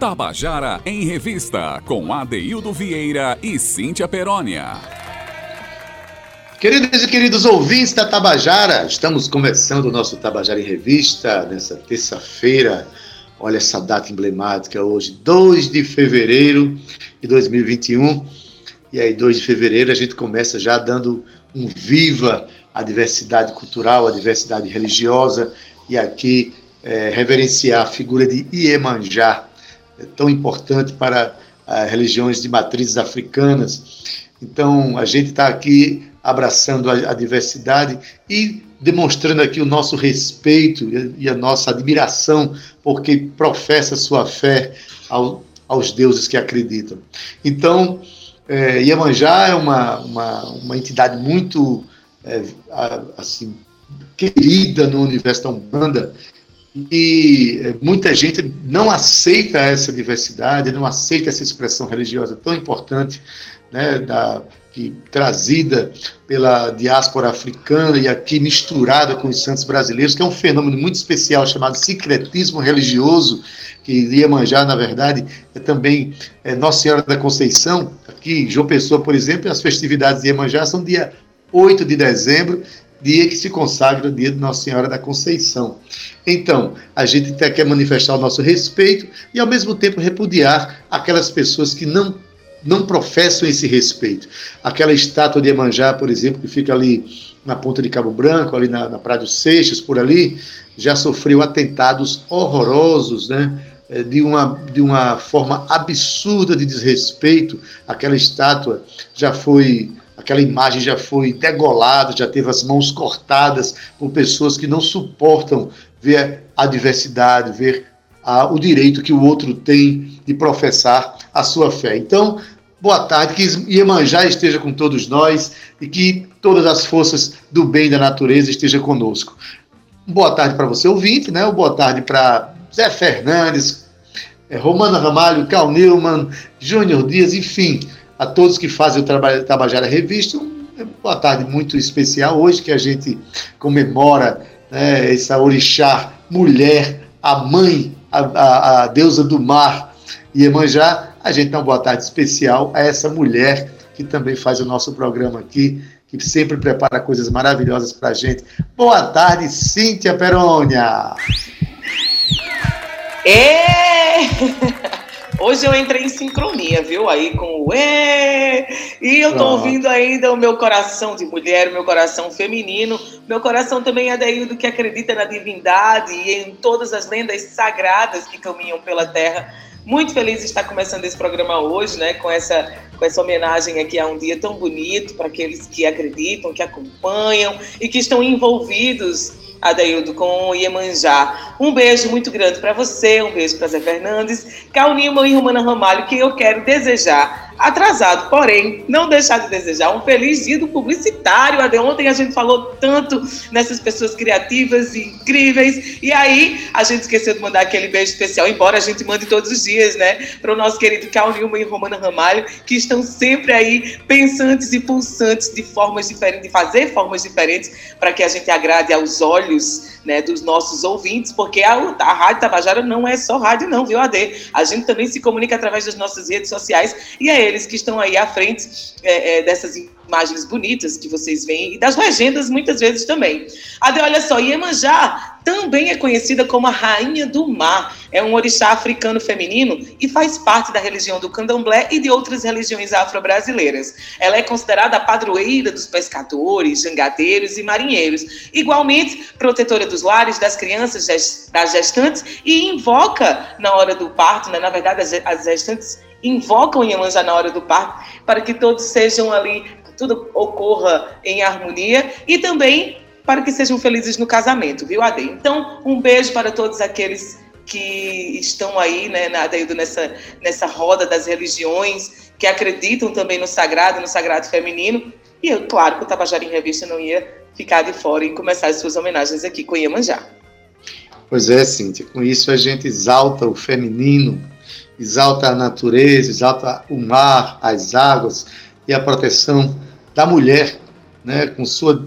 Tabajara em Revista, com Adeildo Vieira e Cíntia Perónia. Queridos e queridos ouvintes da Tabajara, estamos começando o nosso Tabajara em Revista nessa terça-feira. Olha essa data emblemática hoje, 2 de fevereiro de 2021. E aí, 2 de fevereiro, a gente começa já dando um viva à diversidade cultural, à diversidade religiosa, e aqui é, reverenciar a figura de Iemanjá, tão importante para as eh, religiões de matrizes africanas. Então, a gente está aqui abraçando a, a, diversidade e demonstrando aqui o nosso respeito e a nossa admiração porque professa sua fé ao, aos deuses que acreditam. Então, é, Iemanjá é uma, uma, uma entidade muito é, assim querida no universo da Umbanda e é, muita gente não aceita essa diversidade, não aceita essa expressão religiosa tão importante, né, da, que, trazida pela diáspora africana e aqui misturada com os santos brasileiros, que é um fenômeno muito especial chamado secretismo religioso, que Iemanjá, na verdade, é também é, Nossa Senhora da Conceição. Aqui, João Pessoa, por exemplo, as festividades de Iemanjá são dia 8 de dezembro dia que se consagra o dia de Nossa Senhora da Conceição. Então, a gente quer manifestar o nosso respeito e, ao mesmo tempo, repudiar aquelas pessoas que não, não professam esse respeito. Aquela estátua de Emanjá, por exemplo, que fica ali na ponta de Cabo Branco, ali na, na Praia dos Seixas, por ali, já sofreu atentados horrorosos, né? Eh, de uma, de uma forma absurda de desrespeito. Aquela estátua já foi aquela imagem já foi degolada, já teve as mãos cortadas por pessoas que não suportam ver a diversidade, ver o direito que o outro tem de professar a sua fé. Então, boa tarde, que Iemanjá esteja com todos nós e que todas as forças do bem da natureza estejam conosco. Boa tarde para você, ouvinte, né? Boa tarde para Zé Fernandes, eh, Romana Ramalho, Cal Newman, Júnior Dias, enfim, a todos que fazem o trabalho da Tabajara Revista. Uma boa tarde muito especial hoje que a gente comemora né, essa orixá mulher, a mãe, a, a, a deusa do mar, Iemanjá. A gente dá uma boa tarde especial a essa mulher que também faz o nosso programa aqui, que sempre prepara coisas maravilhosas para a gente. Boa tarde, Cíntia Perônia! É! Hoje eu entrei em sincronia, viu? Aí com o E. E eu tô ah. ouvindo ainda o meu coração de mulher, o meu coração feminino. Meu coração também é daí do que acredita na divindade e em todas as lendas sagradas que caminham pela terra. Muito feliz de estar começando esse programa hoje, né? Com essa, com essa homenagem aqui a um dia tão bonito para aqueles que acreditam, que acompanham e que estão envolvidos Adaildo, com o Iemanjá. Um beijo muito grande para você, um beijo para Zé Fernandes, Cal e Romana Ramalho, que eu quero desejar atrasado, porém, não deixar de desejar um feliz dia do publicitário. Ade, ontem a gente falou tanto nessas pessoas criativas e incríveis, e aí a gente esqueceu de mandar aquele beijo especial, embora a gente mande todos os dias, né, para o nosso querido Cal Nilma e Romana Ramalho, que estão sempre aí pensantes e pulsantes de formas diferentes, de fazer formas diferentes para que a gente agrade aos olhos né, dos nossos ouvintes, porque a, a Rádio Tabajara não é só rádio, não, viu, Ade? A gente também se comunica através das nossas redes sociais e é eles que estão aí à frente é, é, dessas imagens bonitas que vocês veem e das legendas muitas vezes também. Ade, olha só, Iemanjá também é conhecida como a Rainha do Mar. É um orixá africano feminino e faz parte da religião do candomblé e de outras religiões afro-brasileiras. Ela é considerada a padroeira dos pescadores, jangadeiros e marinheiros. Igualmente, protetora dos lares, das crianças, das gestantes e invoca na hora do parto, né? na verdade, as gestantes invocam Iemanjá na hora do parto para que todos sejam ali, tudo ocorra em harmonia e também para que sejam felizes no casamento, viu, Ade? Então, um beijo para todos aqueles que estão aí, né, Adeildo, nessa, nessa roda das religiões, que acreditam também no sagrado, no sagrado feminino. E eu, claro que o Tabajara em Revista não ia ficar de fora e começar as suas homenagens aqui com Iemanjá. Pois é, Cíntia, com isso a gente exalta o feminino, exalta a natureza, exalta o mar, as águas e a proteção da mulher, né, com, sua,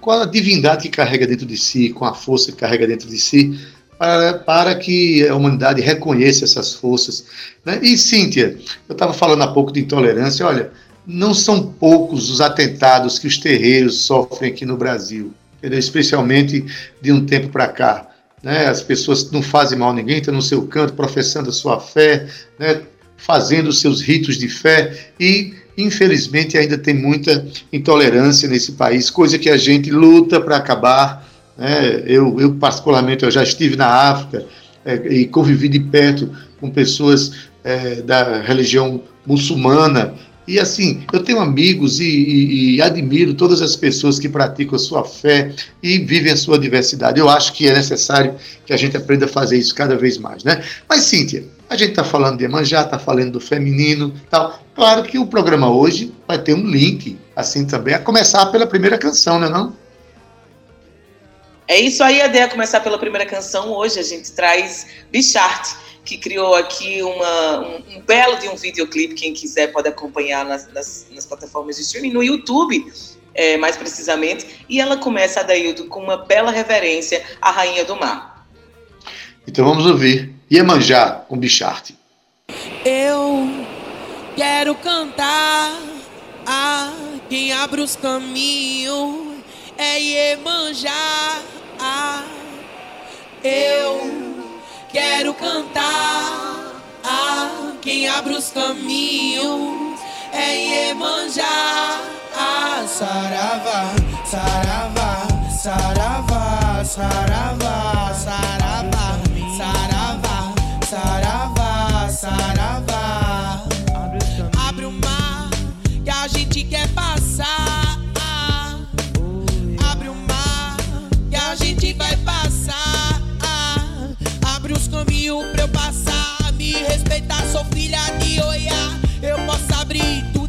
com a divindade que carrega dentro de si, com a força que carrega dentro de si, para, para que a humanidade reconheça essas forças. Né? E, Cíntia, eu estava falando há pouco de intolerância, olha, não são poucos os atentados que os terreiros sofrem aqui no Brasil, entendeu? especialmente de um tempo para cá. Né? As pessoas não fazem mal a ninguém, estão no seu canto, professando a sua fé, né? fazendo os seus ritos de fé e infelizmente ainda tem muita intolerância nesse país, coisa que a gente luta para acabar. Né? Eu, eu, particularmente, eu já estive na África é, e convivi de perto com pessoas é, da religião muçulmana. E assim, eu tenho amigos e, e, e, admiro todas as pessoas que praticam a sua fé e vivem a sua diversidade. Eu acho que é necessário que a gente aprenda a fazer isso cada vez mais, né? Mas, Cíntia, a gente está falando de Emanjá, está falando do feminino tal. Claro que o programa hoje vai ter um link, assim também, a começar pela primeira canção, né não? É isso aí, Adé, a começar pela primeira canção. Hoje a gente traz Bichart, que criou aqui uma, um, um, belo de um videoclipe. Quem quiser pode acompanhar nas, nas, nas plataformas de streaming, no YouTube, é, mais precisamente. E ela começa, Adaildo, com uma bela reverência à Rainha do Mar. Então vamos ouvir Iemanjá com Bicharte. Eu quero cantar a quem abre os caminhos é Iemanjá. Eu quero cantar a quem abre os caminhos é Iemanjá. Saravá, saravá, saravá, saravá, saravá, Me respeitar, sou filha de Oiá. Eu posso abrir tudo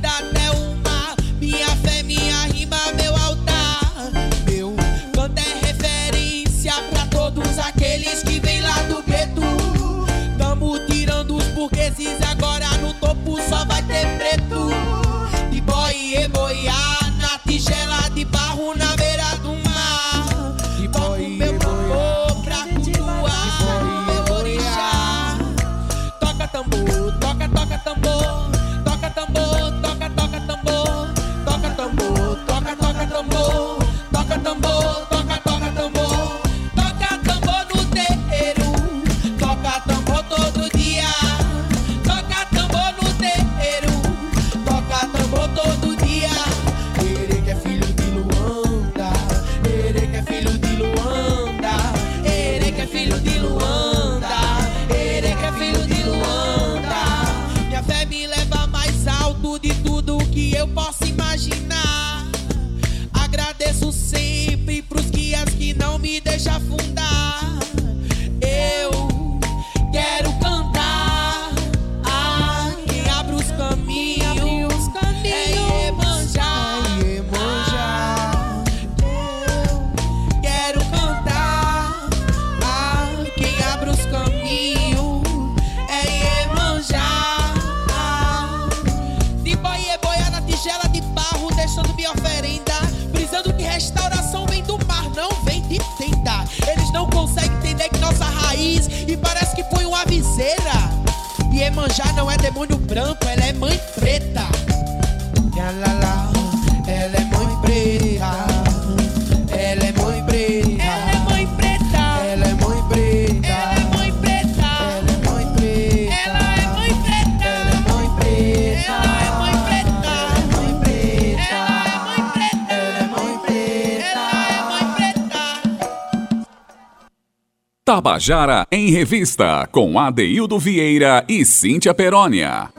Tabajara em Revista, com Adeildo Vieira e Cíntia Perónia.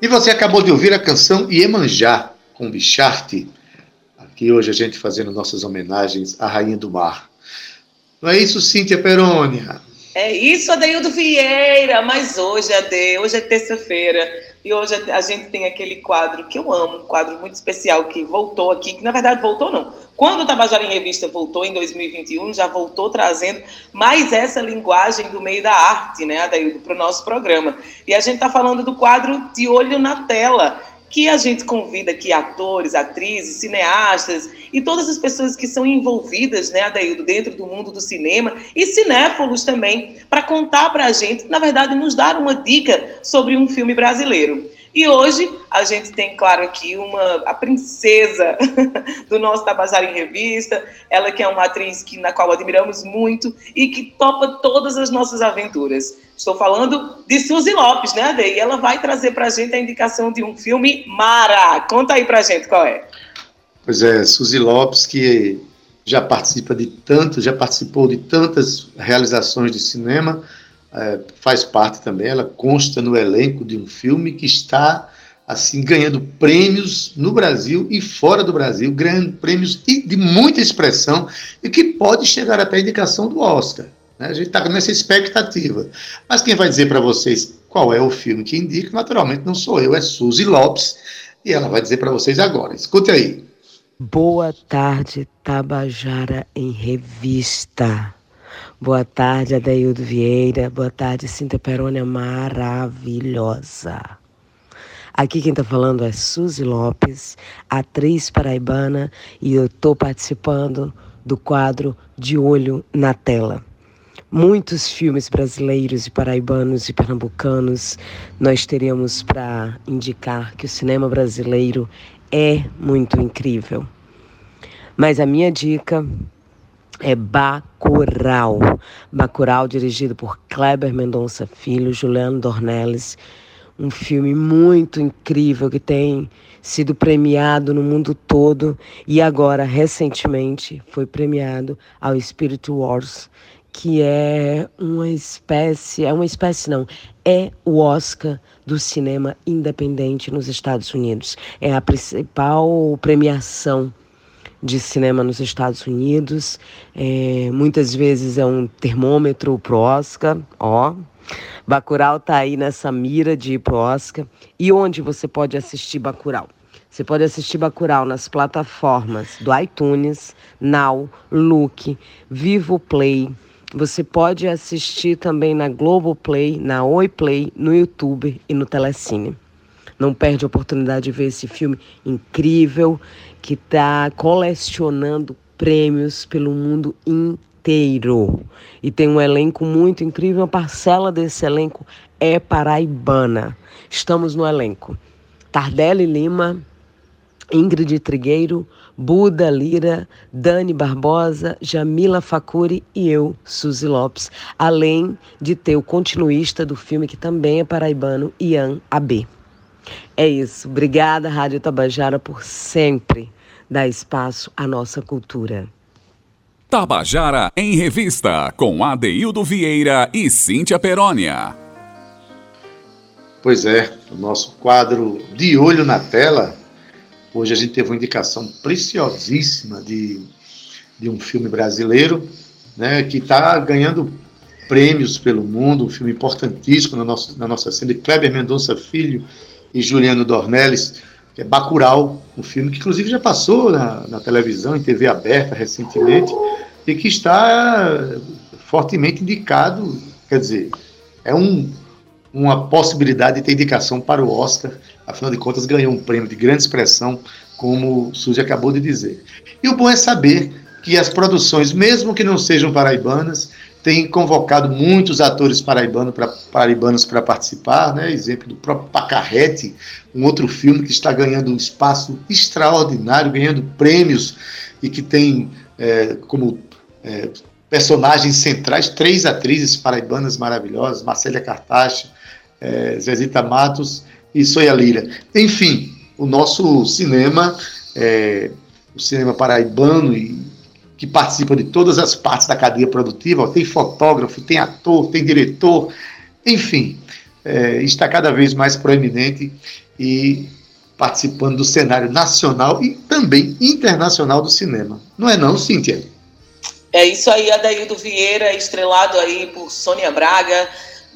E você acabou de ouvir a canção Iemanjá, com Bicharte. Aqui hoje a gente fazendo nossas homenagens à Rainha do Mar. Não é isso, Cíntia Perônia? É isso, Adeildo Vieira. Mas hoje, Ade, hoje é terça-feira. E hoje a gente tem aquele quadro que eu amo, um quadro muito especial que voltou aqui, que na verdade voltou não. Quando o Tabajara em Revista voltou em 2021, já voltou trazendo mais essa linguagem do meio da arte, né, Adaildo, para o nosso programa. E a gente está falando do quadro De Olho na Tela, que a gente convida aqui atores, atrizes, cineastas e todas as pessoas que são envolvidas, né, Adaildo, dentro do mundo do cinema e cinéfilos também, para contar para a gente, na verdade, nos dar uma dica sobre um filme brasileiro. E hoje a gente tem, claro, aqui uma a princesa do nosso Tabajara em Revista, ela que é uma atriz que, na qual admiramos muito e que topa todas as nossas aventuras. Estou falando de Suzy Lopes, né, Ade? E ela vai trazer para a gente a indicação de um filme Mara. Conta aí para a gente qual é. Pois é, Suzy Lopes, que já participa de tanto, já participou de tantas realizações de cinema, é, faz parte também, ela consta no elenco de um filme que está assim ganhando prêmios no Brasil e fora do Brasil, ganhando prêmios de, de muita expressão e que pode chegar até a indicação do Oscar. Né? A gente está nessa expectativa. Mas quem vai dizer para vocês qual é o filme que indica, naturalmente não sou eu, é Suzy Lopes, e ela vai dizer para vocês agora. Escute aí. Boa tarde, Tabajara em Revista. Boa tarde, Adaildo Vieira. Boa tarde, Cinta Perônia maravilhosa. Aqui quem está falando é Suzy Lopes, atriz paraibana, e eu estou participando do quadro De Olho na Tela. Muitos filmes brasileiros e paraibanos e pernambucanos nós teremos para indicar que o cinema brasileiro é muito incrível. Mas a minha dica é Bacurau. Bacurau, dirigido por Kleber Mendonça Filho, Juliano Dornelles. Um filme muito incrível que tem sido premiado no mundo todo e agora, recentemente, foi premiado ao Spirit Wars, que é uma espécie, é uma espécie não, é o Oscar do cinema independente nos Estados Unidos. É a principal premiação de cinema nos Estados Unidos. É, muitas vezes é um termômetro pro Oscar, ó. Bacurau tá aí nessa mira de ir pro Oscar. E onde você pode assistir Bacurau? Você pode assistir Bacurau nas plataformas do iTunes, Now, Look, Vivo Play. Você pode assistir também na Globoplay, na Oi Play, no YouTube e no Telecine. Não perde a oportunidade de ver esse filme incrível que está colecionando prêmios pelo mundo inteiro. E tem um elenco muito incrível, uma parcela desse elenco é paraibana. Estamos no elenco. Tardelli Lima, Ingrid Trigueiro, Buda Lira, Dani Barbosa, Jamila Facuri e eu, Suzy Lopes, além de ter o continuista do filme que também é paraibano, Ian AB. É isso. Obrigada, Rádio Tabajara, por sempre dar espaço à nossa cultura. Tabajara em Revista, com Adeildo Vieira e Cíntia Perónia. Pois é, o nosso quadro De Olho na Tela. Hoje a gente teve uma indicação preciosíssima de, de um filme brasileiro, né, que está ganhando prêmios pelo mundo, um filme importantíssimo na nossa, na nossa cena, de Kleber Mendonça Filho, e Juliano Dornelles, que é Bacurau, um filme que inclusive já passou na, na televisão, em TV aberta recentemente, e que está fortemente indicado, quer dizer, é um, uma possibilidade de ter indicação para o Oscar, afinal de contas ganhou um prêmio de grande expressão, como o Suzy acabou de dizer. E o bom é saber que as produções, mesmo que não sejam paraibanas, tem convocado muitos atores paraibanos para paraibanos para participar, né? Exemplo do próprio Pacarrete, um outro filme que está ganhando um espaço extraordinário, ganhando prêmios e que tem é, como é, personagens centrais três atrizes paraibanas maravilhosas, Marcélia Cartacha, é, Zezita Matos e Soia Lira. Enfim, o nosso cinema, é, o cinema paraibano e que participa de todas as partes da cadeia produtiva, tem fotógrafo, tem ator, tem diretor, enfim, é, está cada vez mais proeminente e participando do cenário nacional e também internacional do cinema. Não é não, Cíntia? É isso aí, Adaildo Vieira, estrelado aí por Sônia Braga.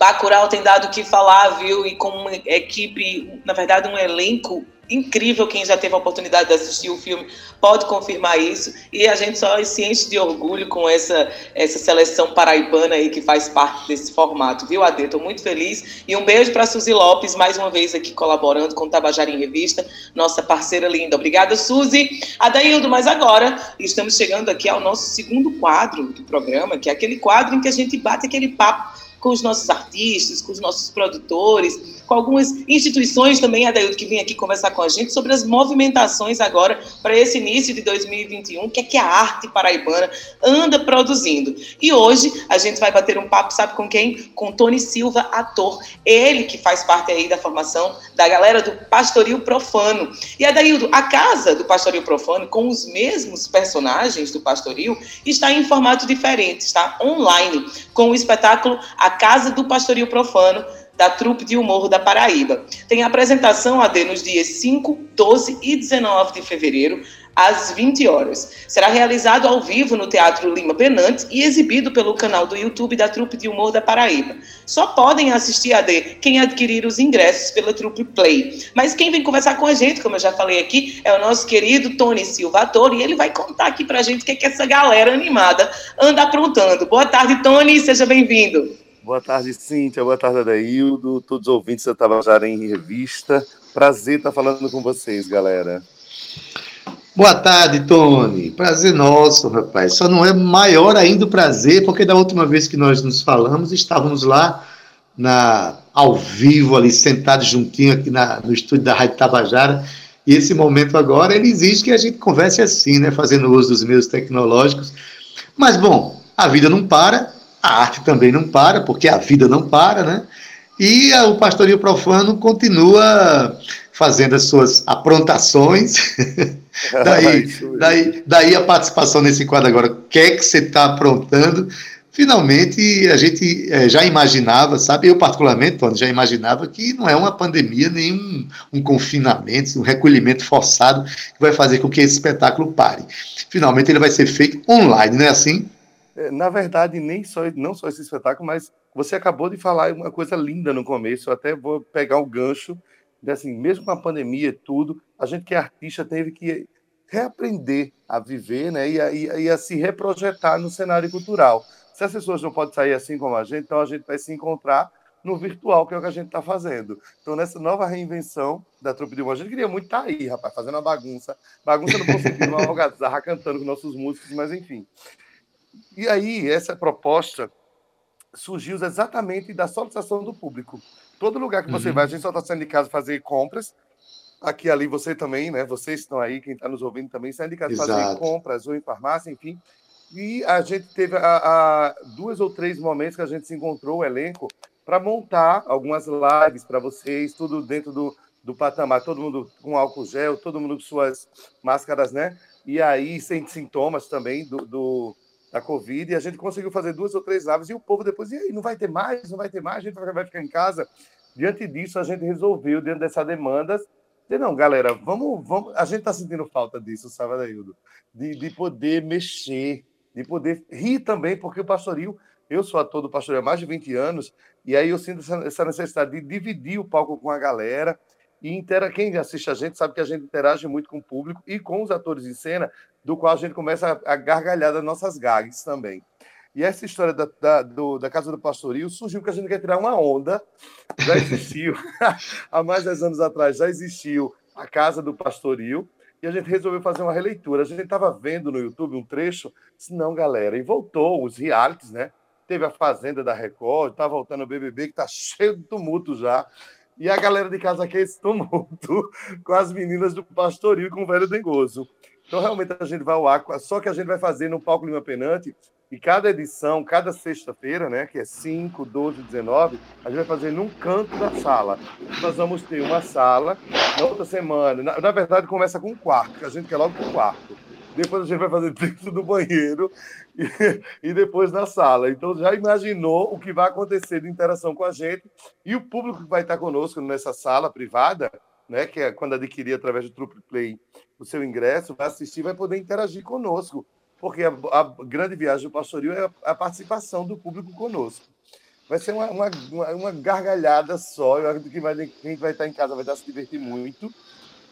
Bacurau tem dado o que falar, viu? E com uma equipe, na verdade, um elenco incrível. Quem já teve a oportunidade de assistir o filme pode confirmar isso. E a gente só se enche de orgulho com essa, essa seleção paraibana aí que faz parte desse formato, viu, Ade? Estou muito feliz. E um beijo para Suzy Lopes, mais uma vez aqui colaborando com o Tabajara em Revista, nossa parceira linda. Obrigada, Suzy. Adaildo, mas agora estamos chegando aqui ao nosso segundo quadro do programa, que é aquele quadro em que a gente bate aquele papo com os nossos artistas, com os nossos produtores, com algumas instituições também, Adaildo, que vem aqui conversar com a gente sobre as movimentações agora para esse início de 2021, o que é que a arte paraibana anda produzindo. E hoje a gente vai bater um papo, sabe com quem? Com Tony Silva, ator. Ele que faz parte aí da formação da galera do Pastoril Profano. E Adaildo, a casa do Pastoril Profano, com os mesmos personagens do Pastoril, está em formato diferente, está online, com o espetáculo A Casa do Pastoril Profano, da trupe de humor da Paraíba. Tem apresentação AD nos dias 5, 12 e 19 de fevereiro, às 20 horas. Será realizado ao vivo no Teatro Lima Penante e exibido pelo canal do YouTube da Trupe de Humor da Paraíba. Só podem assistir a D quem adquirir os ingressos pela Trupe Play. Mas quem vem conversar com a gente, como eu já falei aqui, é o nosso querido Tony Silva Ator, e ele vai contar aqui pra gente o que, é que essa galera animada anda aprontando. Boa tarde, Tony, seja bem-vindo. Boa tarde, Cíntia. Boa tarde, Adaildo. Todos os ouvintes da Tabajara em Revista. Prazer estar falando com vocês, galera. Boa tarde, Tony. Prazer nosso, rapaz. Só não é maior ainda o prazer, porque da última vez que nós nos falamos, estávamos lá na ao vivo, ali sentados juntinho aqui na, no estúdio da Rádio Tabajara. E esse momento agora, ele exige que a gente converse assim, né? Fazendo uso dos meios tecnológicos. Mas, bom, a vida não para a arte também não para, porque a vida não para, né? E o pastorio profano continua fazendo as suas aprontações. daí, daí, daí a participação nesse quadro agora. O que é que você está aprontando? Finalmente, a gente é, já imaginava, sabe? Eu, particularmente, Tony, já imaginava que não é uma pandemia, nem um, um confinamento, um recolhimento forçado que vai fazer com que esse espetáculo pare. Finalmente, ele vai ser feito online, não é assim? É, na verdade, nem só, não só esse espetáculo, mas você acabou de falar uma coisa linda no começo, eu até vou pegar o gancho, assim, mesmo com a pandemia e tudo, a gente que é artista teve que reaprender a viver né, e, a, e a se reprojetar no cenário cultural. Se as pessoas não podem sair assim como a gente, então a gente vai se encontrar no virtual, que é o que a gente está fazendo. Então, nessa nova reinvenção da Trupe de Humor, a gente queria muito estar tá aí, rapaz, fazendo uma bagunça. Bagunça no bom sentido, uma algazarra, cantando com nossos músicos, mas enfim. E aí, essa proposta surgiu exatamente da solicitação do público. Todo lugar que você uhum. vai, a gente só está saindo de casa fazer compras. Aqui ali você também, né? Vocês estão aí, quem está nos ouvindo também, saindo de casa Exato. fazer compras ou em farmácia, enfim. E a gente teve a, a, duas ou três momentos que a gente se encontrou, o elenco, para montar algumas lives para vocês, tudo dentro do, do patamar, todo mundo com álcool gel, todo mundo com suas máscaras, né? E aí, sem sintomas também do, do da Covid, e a gente conseguiu fazer duas ou três lives, e o povo depois, e aí, não vai ter mais, não vai ter mais, a gente vai ficar em casa. Diante disso, a gente resolveu, diante dessa demanda, dizer, não, galera, vamos, vamos, a gente está sentindo falta disso, sabe, Adaildo? De, de poder mexer, de poder rir também, porque o pastorio, eu sou ator do pastorio há mais de 20 anos, e aí eu sinto essa necessidade de dividir o palco com a galera, e intera... quem assiste a gente sabe que a gente interage muito com o público e com os atores em cena, do qual a gente começa a gargalhar das nossas gags também. E essa história da, da, do, da Casa do Pastoril surgiu porque a gente quer tirar uma onda. Já existiu, há mais de 10 anos atrás, já existiu a Casa do Pastoril, e a gente resolveu fazer uma releitura. A gente estava vendo no YouTube um trecho, disse, não, galera, e voltou os realities, né? Teve a Fazenda da Record, está voltando o BBB, que está cheio de tumulto já. E a galera de casa quer esse tumulto com as meninas do Pastoril e com o velho Dengoso. Então, realmente, a gente vai ao ar, só que a gente vai fazer no Palco Lima Penante, e cada edição, cada sexta-feira, né, que é 5, 12, 19, a gente vai fazer num canto da sala. Nós vamos ter uma sala, na outra semana, na, na verdade, começa com um quarto, a gente quer logo com um quarto. Depois a gente vai fazer dentro do banheiro e, e depois na sala. Então, já imaginou o que vai acontecer de interação com a gente e o público que vai estar conosco nessa sala privada, né, que é quando adquirir através do Trupe Play o seu ingresso, vai assistir, vai poder interagir conosco, porque a, a grande viagem do pastorio é a, a, participação do público conosco. Vai ser uma, uma, uma gargalhada só, eu acredito que vai, quem vai estar em casa vai estar se divertir muito.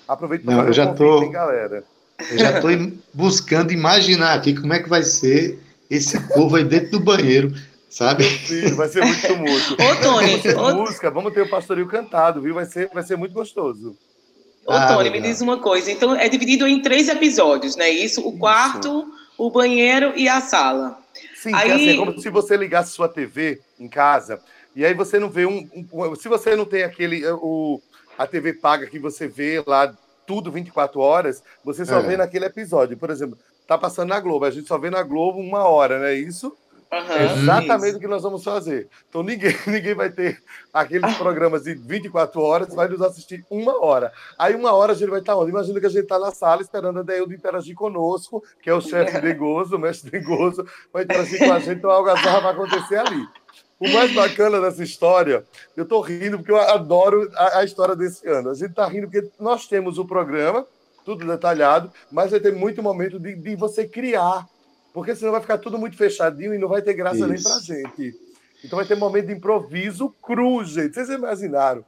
Aproveita para eu já tô, galera. Eu já estou buscando imaginar aqui como é que vai ser esse povo aí dentro do banheiro, sabe? Sim, vai ser muito tumulto. Ô, Tony, vamos ter ô... música, vamos ter o pastorio cantado, viu? Vai ser, vai ser muito gostoso. Ô, ah, Tony, me diz uma coisa. Então, é dividido em três episódios, né? Isso, o quarto, Isso. o banheiro e a sala. Sim, aí... é, assim, é como se você ligasse sua TV em casa e aí você não vê um, um, se você não tem aquele o a TV paga que você vê lá tudo 24 horas, você só é. vê naquele episódio. Por exemplo, tá passando na Globo, a gente só vê na Globo uma hora, não é isso? Uhum, é exatamente isso. o que nós vamos fazer. Então ninguém, ninguém vai ter aqueles programas de 24 horas, vai nos assistir uma hora. Aí uma hora a gente vai estar onde? Imagina que a gente está na sala esperando a Deildo interagir conosco, que é o chefe de gozo, o mestre de gozo, vai interagir com a gente, então a algazarra vai acontecer ali. O mais bacana dessa história, eu estou rindo porque eu adoro a, a, história desse ano. A gente está rindo porque nós temos o programa, tudo detalhado, mas vai ter muito momento de, de você criar porque senão vai ficar tudo muito fechadinho e não vai ter graça Isso. nem pra gente. Então vai ter um momento de improviso cru, gente. Vocês imaginaram?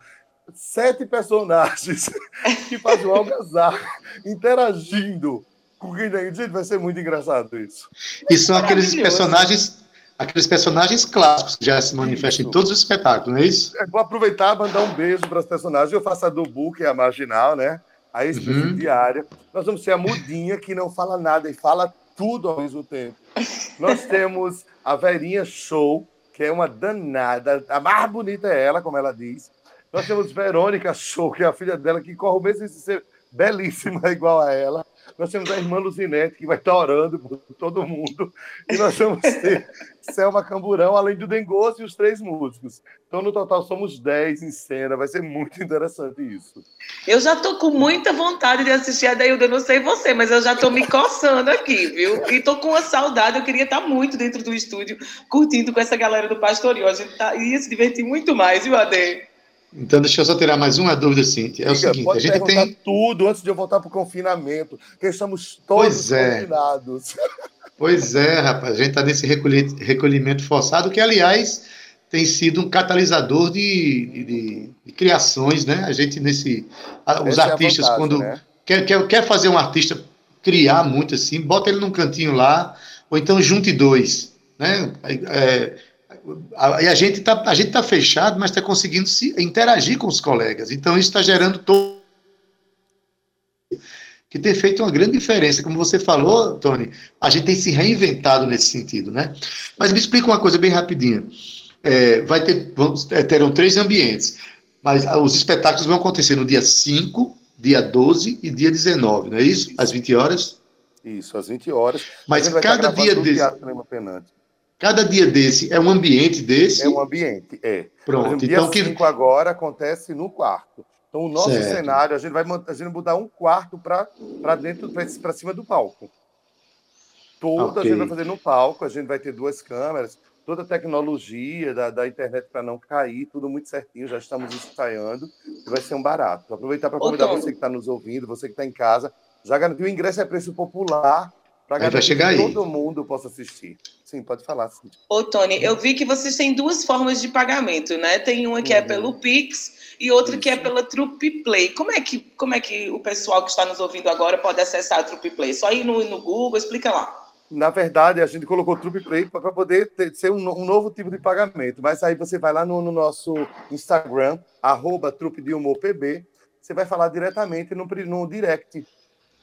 Sete personagens que fazem o algazarra interagindo com quem tem. Gente, vai ser muito engraçado isso. E são aqueles personagens aqueles personagens clássicos que já se manifestam isso. em todos os espetáculos, não é isso? vou aproveitar e mandar um beijo para as personagens. Eu faço a do Bu, que é a marginal, né? A ex uhum. diária. Nós vamos ser a mudinha que não fala nada e fala tudo ao mesmo tempo. Nós temos a Verinha Show, que é uma danada, a mais bonita é ela, como ela diz. Nós temos Verônica Show, que é a filha dela, que corre o mesmo ser belíssima igual a ela. Nós temos a irmã Luzinete, que vai estar orando por todo mundo. E nós vamos ter Selma Camburão, além do Dengoso e os três músicos. Então, no total, somos dez em cena. Vai ser muito interessante isso. Eu já estou com muita vontade de assistir a Dailda, não sei você, mas eu já estou me coçando aqui, viu? E estou com uma saudade. Eu queria estar muito dentro do estúdio, curtindo com essa galera do Pastoril. A gente tá, ia se divertir muito mais, viu, Ade? Então, deixa eu só tirar mais uma dúvida, Cíntia. É o seguinte, a gente tem tudo antes de eu voltar para o confinamento, que estamos todos pois é. confinados. Pois é, rapaz, a gente está nesse recolhimento forçado, que, aliás, tem sido um catalisador de, de, de criações, né? A gente nesse... Os Essa artistas, é vantagem, quando né? quer, quer, quer fazer um artista criar muito assim, bota ele num cantinho lá, ou então junte dois, né? É, a, a gente está tá fechado, mas está conseguindo se interagir com os colegas. Então isso está gerando todo que tem feito uma grande diferença, como você falou, Tony. A gente tem se reinventado nesse sentido, né? Mas me explica uma coisa bem rapidinha. É, vai ter, vamos, é, terão três ambientes, mas os espetáculos vão acontecer no dia 5, dia 12 e dia 19, não é isso? Às 20 horas? Isso, às 20 horas. Mas cada dia desse. Cada dia desse é um ambiente desse? É um ambiente, é. Pronto. Exemplo, então, dia 5 que... agora acontece no quarto. Então, o nosso certo. cenário, a gente vai a gente mudar um quarto para dentro, para cima do palco. Toda okay. a gente vai fazer no palco, a gente vai ter duas câmeras, toda a tecnologia da, da internet para não cair, tudo muito certinho, já estamos ensaiando, vai ser um barato. Aproveitar para convidar você que está nos ouvindo, você que está em casa, já garantiu o ingresso é preço popular, para garantir que aí. todo mundo possa assistir. Sim, pode falar. Sim. Ô, Tony, eu vi que vocês têm duas formas de pagamento, né? Tem uma que é uhum. é pelo Pix e outra Isso. que é pela Trupe Play. Como é, que, como é que o pessoal que está nos ouvindo agora pode acessar a Trupe Play? Só ir no, no Google, explica lá. Na verdade, a gente colocou Trupe Play para poder ter, ser um, um, novo tipo de pagamento. Mas aí você vai lá no, no nosso Instagram, arroba Trupe de Humor PB, você vai falar diretamente no, no direct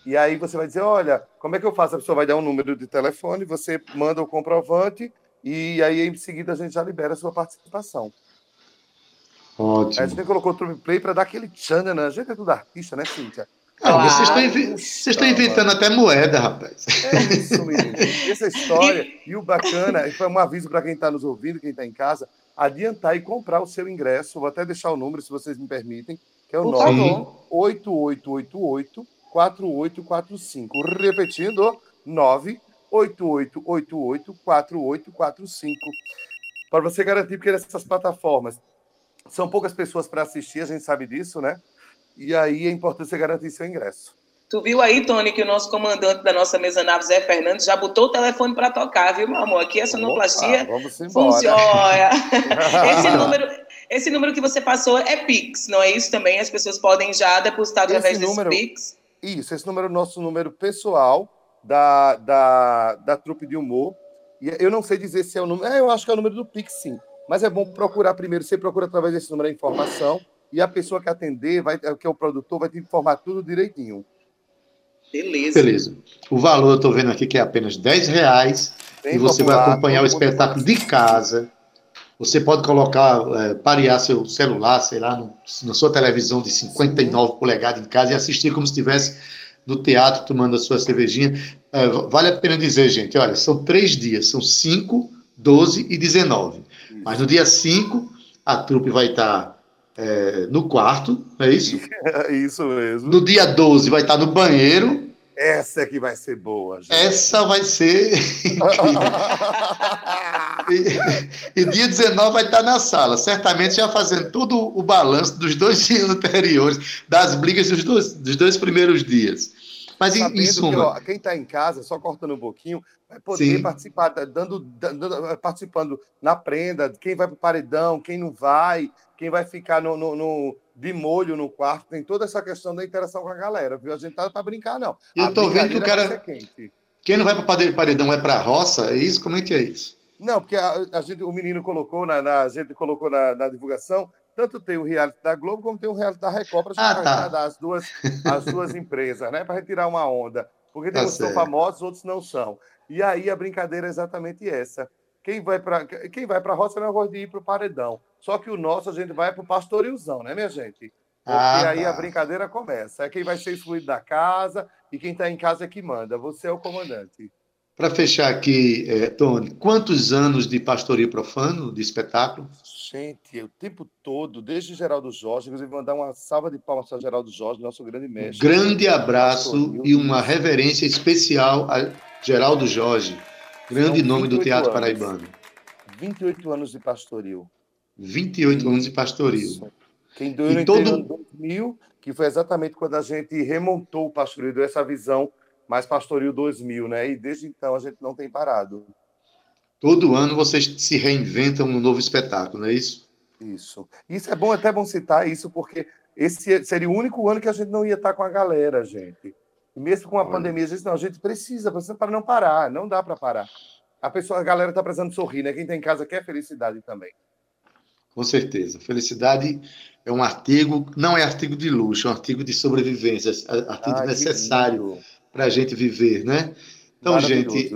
e aí você vai dizer, olha, como é que eu faço? A pessoa vai dar um número de telefone, você manda o comprovante e aí em seguida a gente já libera a sua participação. Ótimo. a gente colocou o True Play para dar aquele tchan, né? A gente é tudo artista, né, Cíntia? Vocês, estão inv... vocês estão inventando até moeda, rapaz. É isso, menino. Essa história, e o bacana, e foi um aviso para quem está nos ouvindo, quem está em casa, adiantar e comprar o seu ingresso. Vou até deixar o número, se vocês me permitem, que é o 98888 4845. Repetindo, 988884845. Para você garantir, porque nessas plataformas são poucas pessoas para assistir, a gente sabe disso, né? E aí é importante você garantir seu ingresso. Tu viu aí, Tony, que o nosso comandante da nossa mesa nave, Zé Fernandes, já botou o telefone para tocar, viu, meu amor? Aqui a sonoplastia funciona. Esse número, Esse número que você passou é Pix, não é isso também? As pessoas podem já depositar através Esse número- desse Pix? Isso, esse número é o nosso número pessoal da, da, da trupe de humor. E eu não sei dizer se é o número. É, eu acho que é o número do Pix, sim. Mas é bom procurar primeiro. Você procura através desse número a informação. E a pessoa que atender, vai, que é o produtor, vai te informar tudo direitinho. Beleza. Beleza. O valor eu estou vendo aqui que é apenas 10 reais. Bem e você vai popular, acompanhar o espetáculo de casa. Você pode colocar, é, parear seu celular, sei lá, no- na sua televisão de 59 polegadas em casa e assistir como se estivesse no teatro tomando a sua cervejinha. É, vale a pena dizer, gente, olha, são três dias, são 5, 12 e 19. assistir. Mas no dia 5, a trupe vai estar é, no quarto, é isso? Isso mesmo. No dia 12 vai estar no banheiro. Essa é que vai ser boa, gente. Essa vai ser. E, e dia 19 vai estar na sala, certamente já fazendo todo o balanço dos dois dias anteriores, das brigas dos dois, dos dois primeiros dias. Mas em, em Sabendo que, suma, ó, quem está em casa, só cortando um pouquinho, vai poder Sim. participar, da- dando, dando- participando na prenda, quem vai para o paredão, quem não vai, quem vai ficar no, no- no- de molho no quarto, tem toda essa questão da interação com a galera, viu? A gente tá para brincar, não. Eu A tô vendo que o cara- quem não vai para o paredão vai para a roça, é isso? Como é que é isso? Não, porque a, a gente, o menino colocou, na, na- a gente colocou na, na divulgação, tanto tem o reality da Globo como tem o reality da Record para Ah, tá. as duas, as duas empresas, né? Para retirar uma onda. Porque tem Tá uns são famosos, outros não são. E aí a brincadeira é exatamente essa. Quem vai para quem vai para a roça não gosta de ir para o paredão. Só que o nosso a gente vai para o pastorilzão, né, minha gente? Porque Ah, aí tá. a brincadeira começa. É quem vai ser excluído da casa e quem está em casa é que manda. Você é o comandante. Para fechar aqui, eh, Tony, quantos anos de pastoreio profano, de espetáculo? Gente, o tempo todo, desde Geraldo Jorge, inclusive mandar uma salva de palmas para Geraldo Jorge, nosso grande mestre. grande abraço Pastoril. e uma reverência especial a Geraldo Jorge, grande nome do 28 teatro anos. paraibano. 28 anos de pastoril. 28 anos de pastorio. Isso. Quem deu no E todo- ano 2000, que foi exatamente quando a gente remontou o pastoril, deu essa visão mais pastoril 2000, né? E desde então a gente não tem parado. Todo ano vocês se reinventam um novo espetáculo, não é isso? Isso. Isso é bom, até bom citar isso, porque esse seria o único ano que a gente não ia estar com a galera, gente. E mesmo com a Olha. pandemia, a gente, não, a gente precisa, precisa para não parar, não dá para parar. A pessoa, a galera está precisando sorrir, né? Quem está em casa quer felicidade também. Com certeza. Felicidade é um artigo, não é artigo de luxo, é um artigo de sobrevivência, é artigo que necessário lindo. Para a gente viver, né? Então, gente.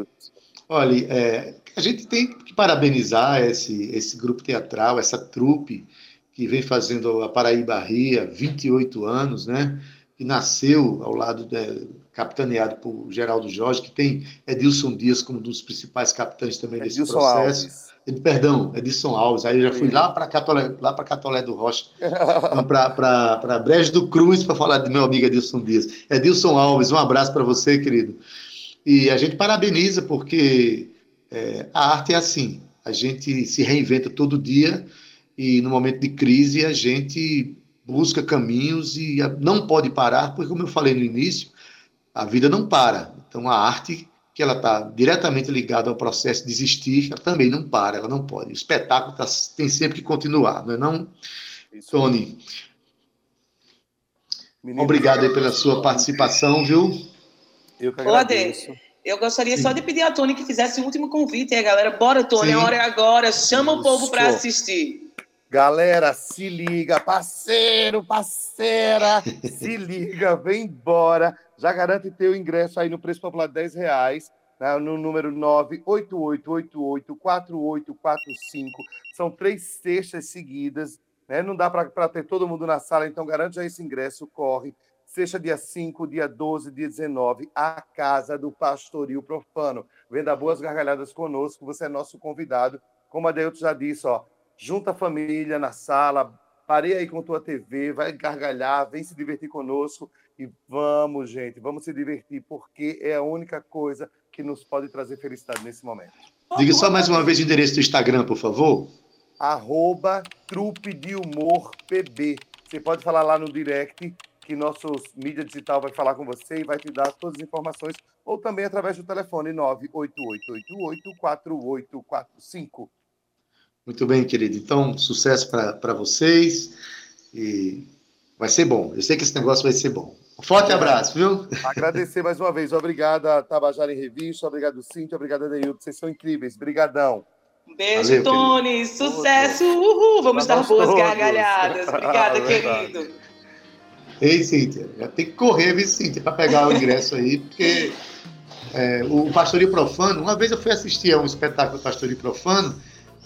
Olha, é, a gente tem que parabenizar esse, esse grupo teatral, essa trupe que vem fazendo a Paraíba Ria, 28 anos, né? Que nasceu ao lado, de, capitaneado por Geraldo Jorge, que tem Edilson Dias como um dos principais capitães também desse Edilson processo. Alves. Perdão, Edilson Alves. Aí eu já fui lá para Catolé, lá para Catolé do Rocha, para Brejo do Cruz, para falar do meu amigo Edilson Dias. Edilson Alves, um abraço para você, querido. E a gente parabeniza, porque é, a arte é assim: a gente se reinventa todo dia e no momento de crise a gente busca caminhos e não pode parar, porque, como eu falei no início, a vida não para. Então, a arte, que ela está diretamente ligada ao processo de existir, ela também não para, ela não pode. O espetáculo tá- tem sempre que continuar, não é não, Isso. Tony? Meninos, Obrigado aí pela sua participação, viu? Eu que agradeço. Eu gostaria Sim. só de pedir a Tony que fizesse o último convite, aí, galera. Bora, Tony, Sim. a hora é agora. Chama o povo para assistir. Galera, se liga, parceiro, parceira, se liga, vem embora. Já garante teu ingresso aí no preço popular de 10 reais, né, no número 988884845. São três sextas seguidas, né? Não dá para ter todo mundo na sala, então garante já esse ingresso, corre. Sexta, dia 5, dia 12, dia 19, a Casa do Pastoril Profano. Venda boas gargalhadas conosco, você é nosso convidado. Como a Deilton já disse, ó, junta a família na sala, parei aí com tua TV, vai gargalhar, vem se divertir conosco e vamos, gente, vamos se divertir, porque é a única coisa que nos pode trazer felicidade nesse momento. Diga só mais uma vez o endereço do Instagram, por favor. Arroba Trupe de Humor PB. Você pode falar lá no direct que nosso mídia digital vai falar com você e vai te dar todas as informações, ou também através do telefone 988884845. Muito bem, querido. Então, sucesso para vocês e vai ser bom. Eu sei que esse negócio vai ser bom. Um forte abraço, viu? Agradecer mais uma vez. Obrigado, Tabajara em Revista. Obrigado, Cintia. Obrigado, Adeildo. Vocês são incríveis. Obrigadão. Um beijo, Valeu, Tony. Querido. Sucesso. Uhul. Vamos dar boas todos. gargalhadas. Obrigada, querido. Ei, Cíntia, já tem que correr, viu, Cíntia, para pegar o ingresso aí, porque é, o Pastorio Profano, uma vez eu fui assistir a um espetáculo do Pastorio Profano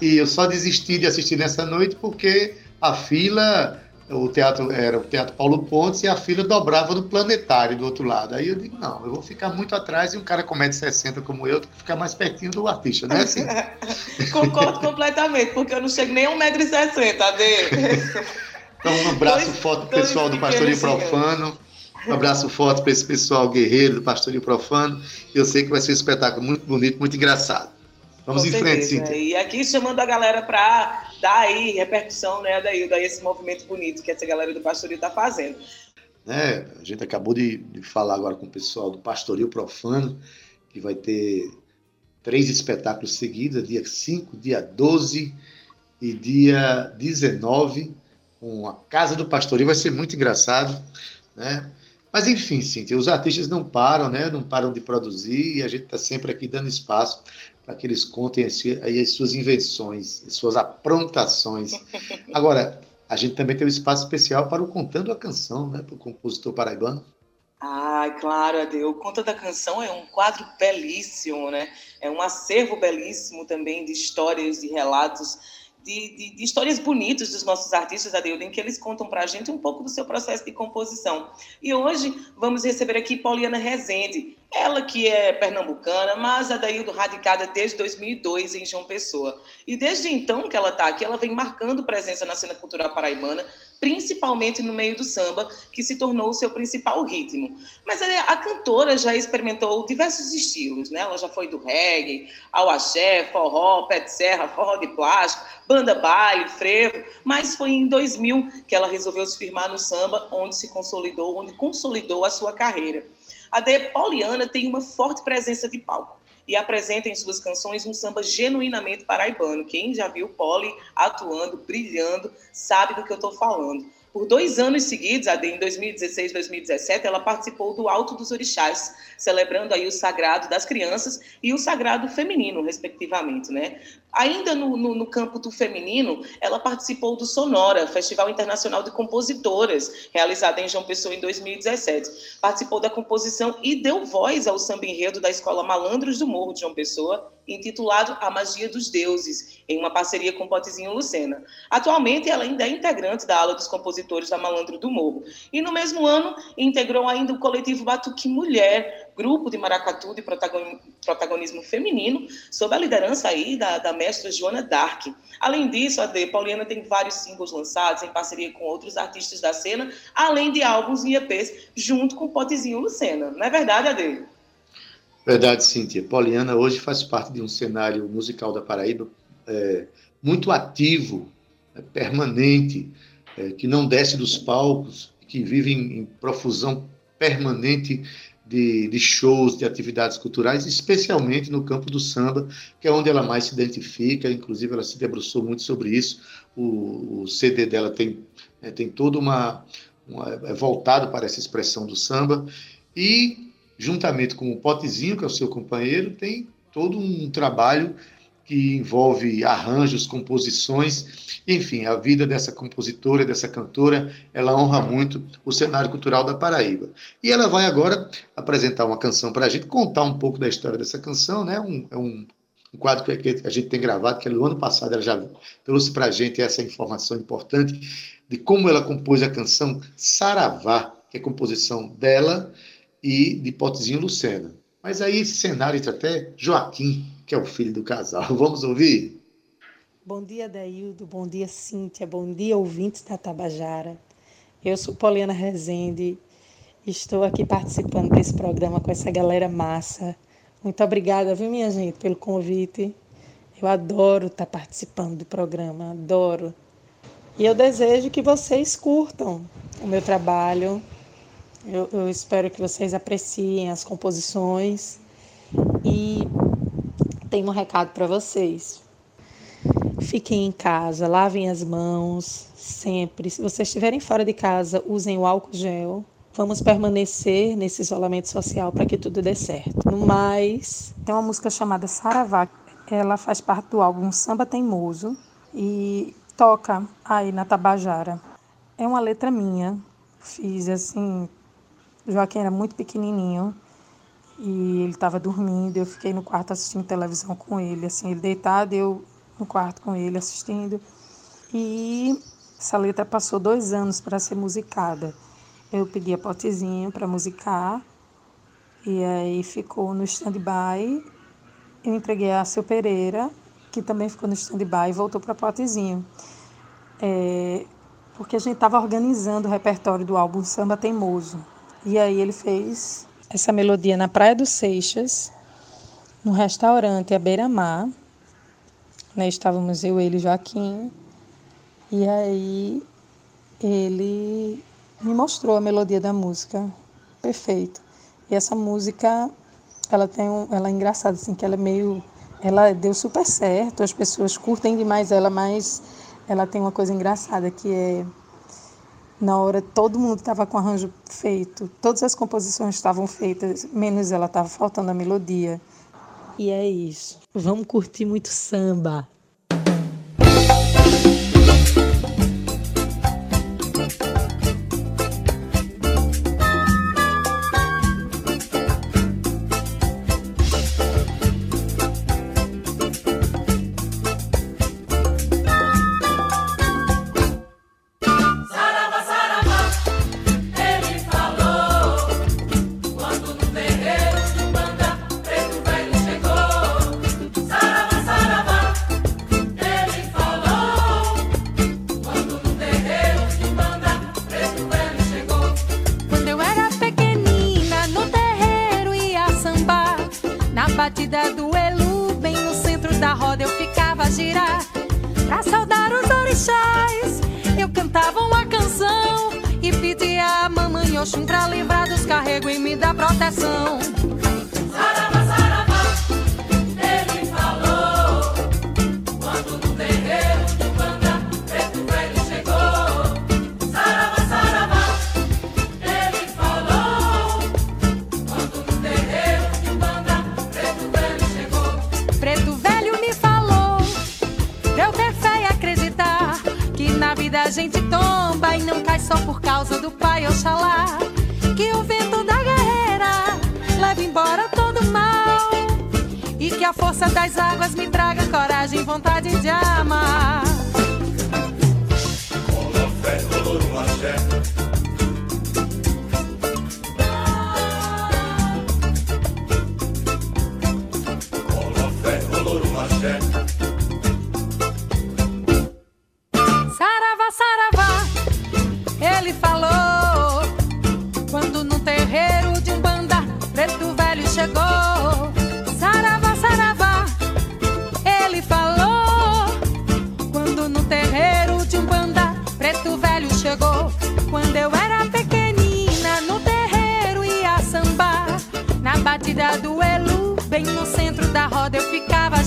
e eu só desisti de assistir nessa noite porque a fila o teatro era o Teatro Paulo Pontes e a fila dobrava no planetário do outro lado. Aí eu digo, não, eu vou ficar muito atrás e um cara com 1,60m como eu tem que ficar mais pertinho do artista, né? Assim? Concordo completamente, porque eu não chego nem a 1,60m, Ade. Então, um abraço dois, forte pro pessoal do Pastorinho Profano. Um abraço forte para esse pessoal guerreiro do Pastorinho Profano. Eu sei que vai ser um espetáculo muito bonito, muito engraçado. Vamos Com em certeza. frente, Cíntia. E aqui chamando a galera para dar aí repercussão, né, daí, daí esse movimento bonito que essa galera do Pastorio está fazendo. É, a gente acabou de, de, falar agora com o pessoal do Pastorio Profano, que vai ter três espetáculos seguidos, dia 5, dia 12 e dia 19, com a Casa do Pastorio, vai ser muito engraçado, né? Mas enfim, Cíntia, os artistas não param, né? Não param de produzir e a gente está sempre aqui dando espaço para que eles contem as, as suas invenções, as suas aprontações. Agora, a gente também tem um espaço especial para o Contando a Canção, né, para o compositor paraibano. Ah, claro, Ade. O Conta da Canção é um quadro belíssimo, né? É um acervo belíssimo também de histórias e relatos de, de, de, histórias bonitas dos nossos artistas, Adeildo, em que eles contam para a gente um pouco do seu processo de composição. E hoje vamos receber aqui Pauliana Rezende, ela que é pernambucana, mas Adaildo radicada desde 2002 em João Pessoa. E desde então que ela está aqui, ela vem marcando presença na cena cultural paraibana, principalmente no meio do samba, que se tornou o seu principal ritmo. Mas a cantora já experimentou diversos estilos, né? Ela já foi do reggae, ao axé, forró, pé de serra, forró de plástico, banda baile, frevo, mas foi em 2000 que ela resolveu se firmar no samba, onde se consolidou, onde consolidou a sua carreira. A De Poliana tem uma forte presença de palco e apresenta em suas canções um samba genuinamente paraibano. Quem já viu Poli atuando, brilhando, sabe do que eu estou falando. Por dois anos seguidos, em 2016 e 2017, ela participou do Alto dos Orixás, celebrando aí o sagrado das crianças e o sagrado feminino, respectivamente, né? Ainda no, no, no, campo do feminino, ela participou do Sonora, Festival Internacional de Compositoras, realizado em João Pessoa em 2017. Participou da composição e deu voz ao samba enredo da Escola Malandros do Morro de João Pessoa, intitulado A Magia dos Deuses, em uma parceria com Potezinho Lucena. Atualmente, ela ainda é integrante da ala dos compositores da Malandro do Morro. E no mesmo ano, integrou ainda o coletivo Batuque Mulher, grupo de maracatu de protagonismo feminino, sob a liderança aí da, da mestra Joana Dark. Além disso, a Pauliana tem vários singles lançados em parceria com outros artistas da cena, além de álbuns e EPs, junto com Potezinho Lucena. Não é verdade, Ade? Verdade, Cíntia. Poliana hoje faz parte de um cenário musical da Paraíba é, muito ativo, é, permanente, é, que não desce dos palcos, que vive em, em profusão permanente de, de, shows, de atividades culturais, especialmente no campo do samba, que é onde ela mais se identifica. Inclusive, ela se debruçou muito sobre isso. O, o CD dela tem, é, tem todo uma, uma. é voltado para essa expressão do samba. E juntamente com o Potezinho, que é o seu companheiro, tem todo um trabalho que envolve arranjos, composições, enfim, a vida dessa compositora, dessa cantora, ela honra muito o cenário cultural da Paraíba. E ela vai agora apresentar uma canção para a gente, contar um pouco da história dessa canção, né? Um, é um, um quadro que a gente tem gravado, que no ano passado ela já trouxe para a gente essa informação importante de como ela compôs a canção Saravá, que é a composição dela, e de Potezinho Lucena. Mas aí esse cenário entra até Joaquim, que é o filho do casal. Vamos ouvir? Bom dia, Daildo. Bom dia, Cíntia. Bom dia, ouvintes da Tabajara. Eu sou Poliana Rezende. Estou aqui participando desse programa com essa galera massa. Muito obrigada, viu, minha gente, pelo convite. Eu adoro estar participando do programa, adoro. E eu desejo que vocês curtam o meu trabalho, eu, eu espero que vocês apreciem as composições e tenho um recado para vocês. Fiquem em casa, lavem as mãos sempre. Se vocês estiverem fora de casa, usem o álcool gel. Vamos permanecer nesse isolamento social para que tudo dê certo. No mais, tem uma música chamada Saravá. Ela faz parte do álbum Samba Teimoso e toca aí na Tabajara. É uma letra minha. Fiz assim. Joaquim era muito pequenininho e ele estava dormindo. Eu fiquei no quarto assistindo televisão com ele, assim, ele deitado, eu no quarto com ele assistindo. E essa letra passou dois anos para ser musicada. Eu pedi a Potezinho para musicar e aí ficou no stand-by. Eu entreguei a Seu Pereira, que também ficou no stand-by e voltou para Potezinho. É, porque a gente estava organizando o repertório do álbum Samba Teimoso. E aí ele fez essa melodia na Praia dos Seixas, no restaurante à beira-mar, né? Estávamos eu, ele e Joaquim. E aí ele me mostrou a melodia da música. Perfeito. E essa música, ela tem um, ela é engraçada assim, que ela é meio ela deu super certo, as pessoas curtem demais ela, mas ela tem uma coisa engraçada que é na hora todo mundo estava com arranjo feito, todas as composições estavam feitas, menos ela estava faltando a melodia. E é isso. Vamos curtir muito samba.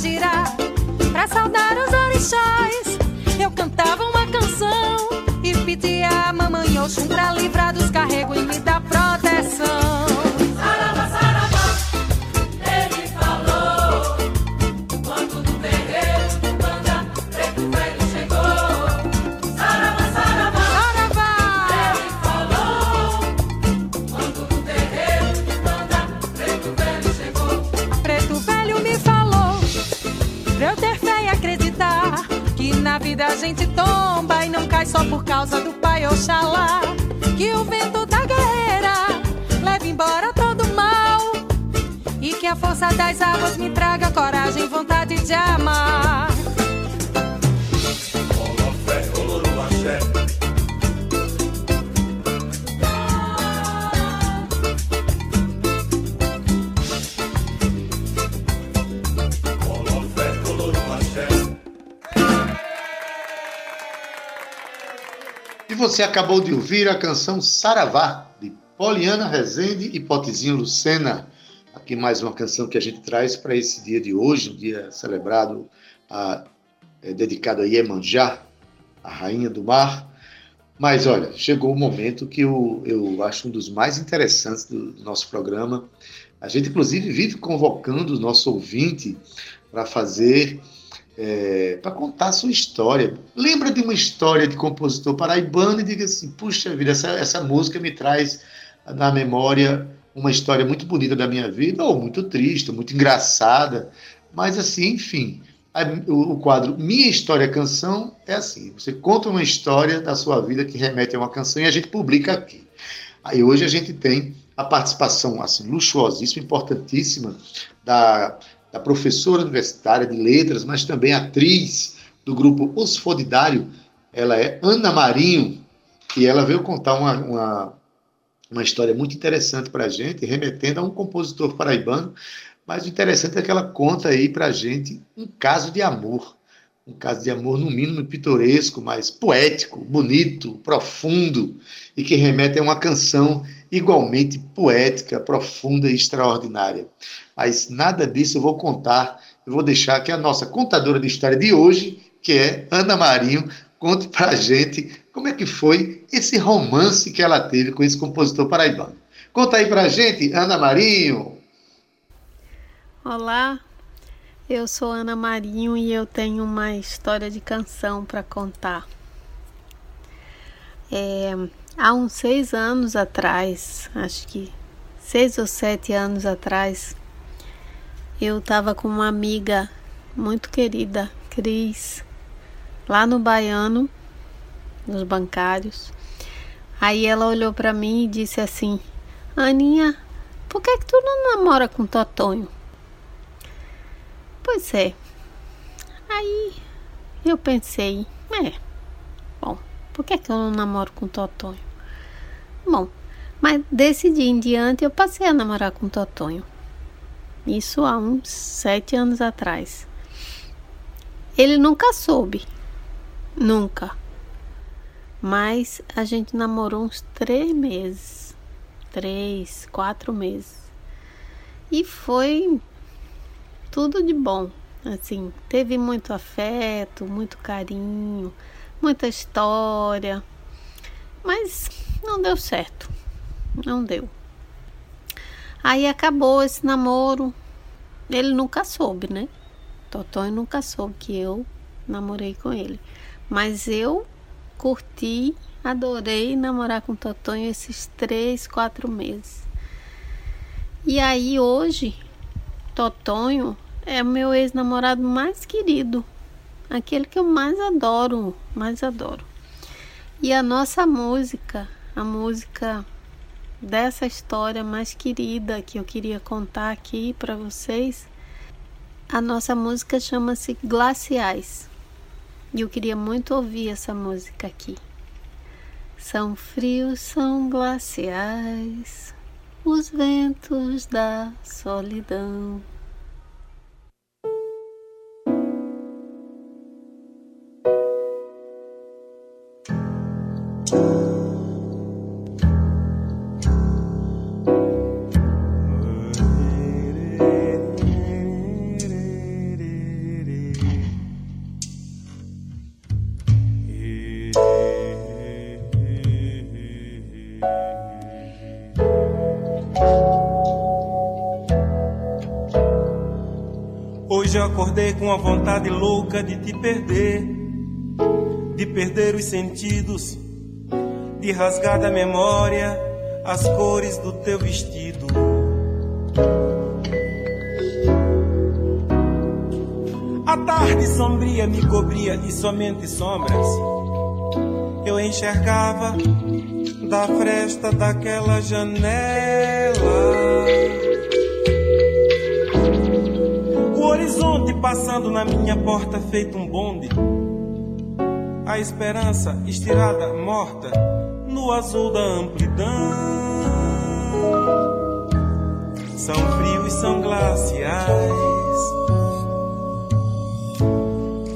girar para saudar os orixás. Eu cantava uma canção e pedia a mamãe Oxum pra livrar dos carregos e me dar prova. só por causa do pai Oxalá. Que o vento da guerreira leve embora todo mal. E que a força das águas me traga coragem, vontade de amar. Você acabou de ouvir a canção Saravá, de Poliana Rezende e Potezinho Lucena. Aqui mais uma canção que a gente traz para esse dia de hoje, um dia celebrado a é, dedicado a Iemanjá, a rainha do mar. Mas olha, chegou o momento que eu, eu acho um dos mais interessantes do nosso programa. A gente, inclusive, vive convocando o nosso ouvinte para fazer, é, para contar a sua história. Lembra de uma história de compositor paraibano e diga assim: puxa vida, essa, essa música me traz na memória uma história muito bonita da minha vida, ou muito triste, muito engraçada. Mas assim, enfim, o quadro Minha História Canção é assim: você conta uma história da sua vida que remete a uma canção e a gente publica aqui. Aí hoje a gente tem a participação assim, luxuosíssima, importantíssima da, da professora universitária de letras, mas também atriz do grupo Os Fodidário. Ela é Ana Marinho, e ela veio contar uma, uma, uma história muito interessante para a gente, remetendo a um compositor paraibano mas o interessante é que ela conta aí para a gente um caso de amor. Um caso de amor, no mínimo, pitoresco, mas poético, bonito, profundo, e que remete a uma canção igualmente poética, profunda e extraordinária. Mas nada disso eu vou contar, eu vou deixar que a nossa contadora de história de hoje, que é Ana Marinho, conte para a gente como é que foi esse romance que ela teve com esse compositor paraibano. Conta aí para a gente, Ana Marinho. Olá, eu sou Ana Marinho e eu tenho uma história de canção para contar. É, há uns seis anos atrás, acho que seis ou sete anos atrás, eu estava com uma amiga muito querida, Cris, lá no Baiano, nos bancários. Aí ela olhou para mim e disse assim: Aninha, por que, que tu não namora com Totonho? Pois é. Aí eu pensei, é, bom, por que, é que eu não namoro com Totonho? Bom, mas desse dia em diante eu passei a namorar com o Totonho. Isso há uns sete anos atrás. Ele nunca soube. Nunca. Mas a gente namorou uns três meses. Três, quatro meses. E foi tudo de bom. Assim, teve muito afeto, muito carinho, muita história, mas não deu certo. Não deu. Aí acabou esse namoro. Ele nunca soube, né? Totonho nunca soube que eu namorei com ele. Mas eu curti, adorei namorar com Totonho esses três, quatro meses. E aí hoje Totonho é o meu ex-namorado mais querido, aquele que eu mais adoro, mais adoro. E a nossa música, a música dessa história mais querida que eu queria contar aqui para vocês, a nossa música chama-se Glaciais. E eu queria muito ouvir essa música aqui. São frios, são glaciais, os ventos da solidão. Louca de te perder, de perder os sentidos, de rasgar da memória as cores do teu vestido. A tarde sombria me cobria e somente sombras eu enxergava da fresta daquela janela. Horizonte passando na minha porta feito um bonde. A esperança estirada, morta, no azul da amplidão. São frios, são glaciais.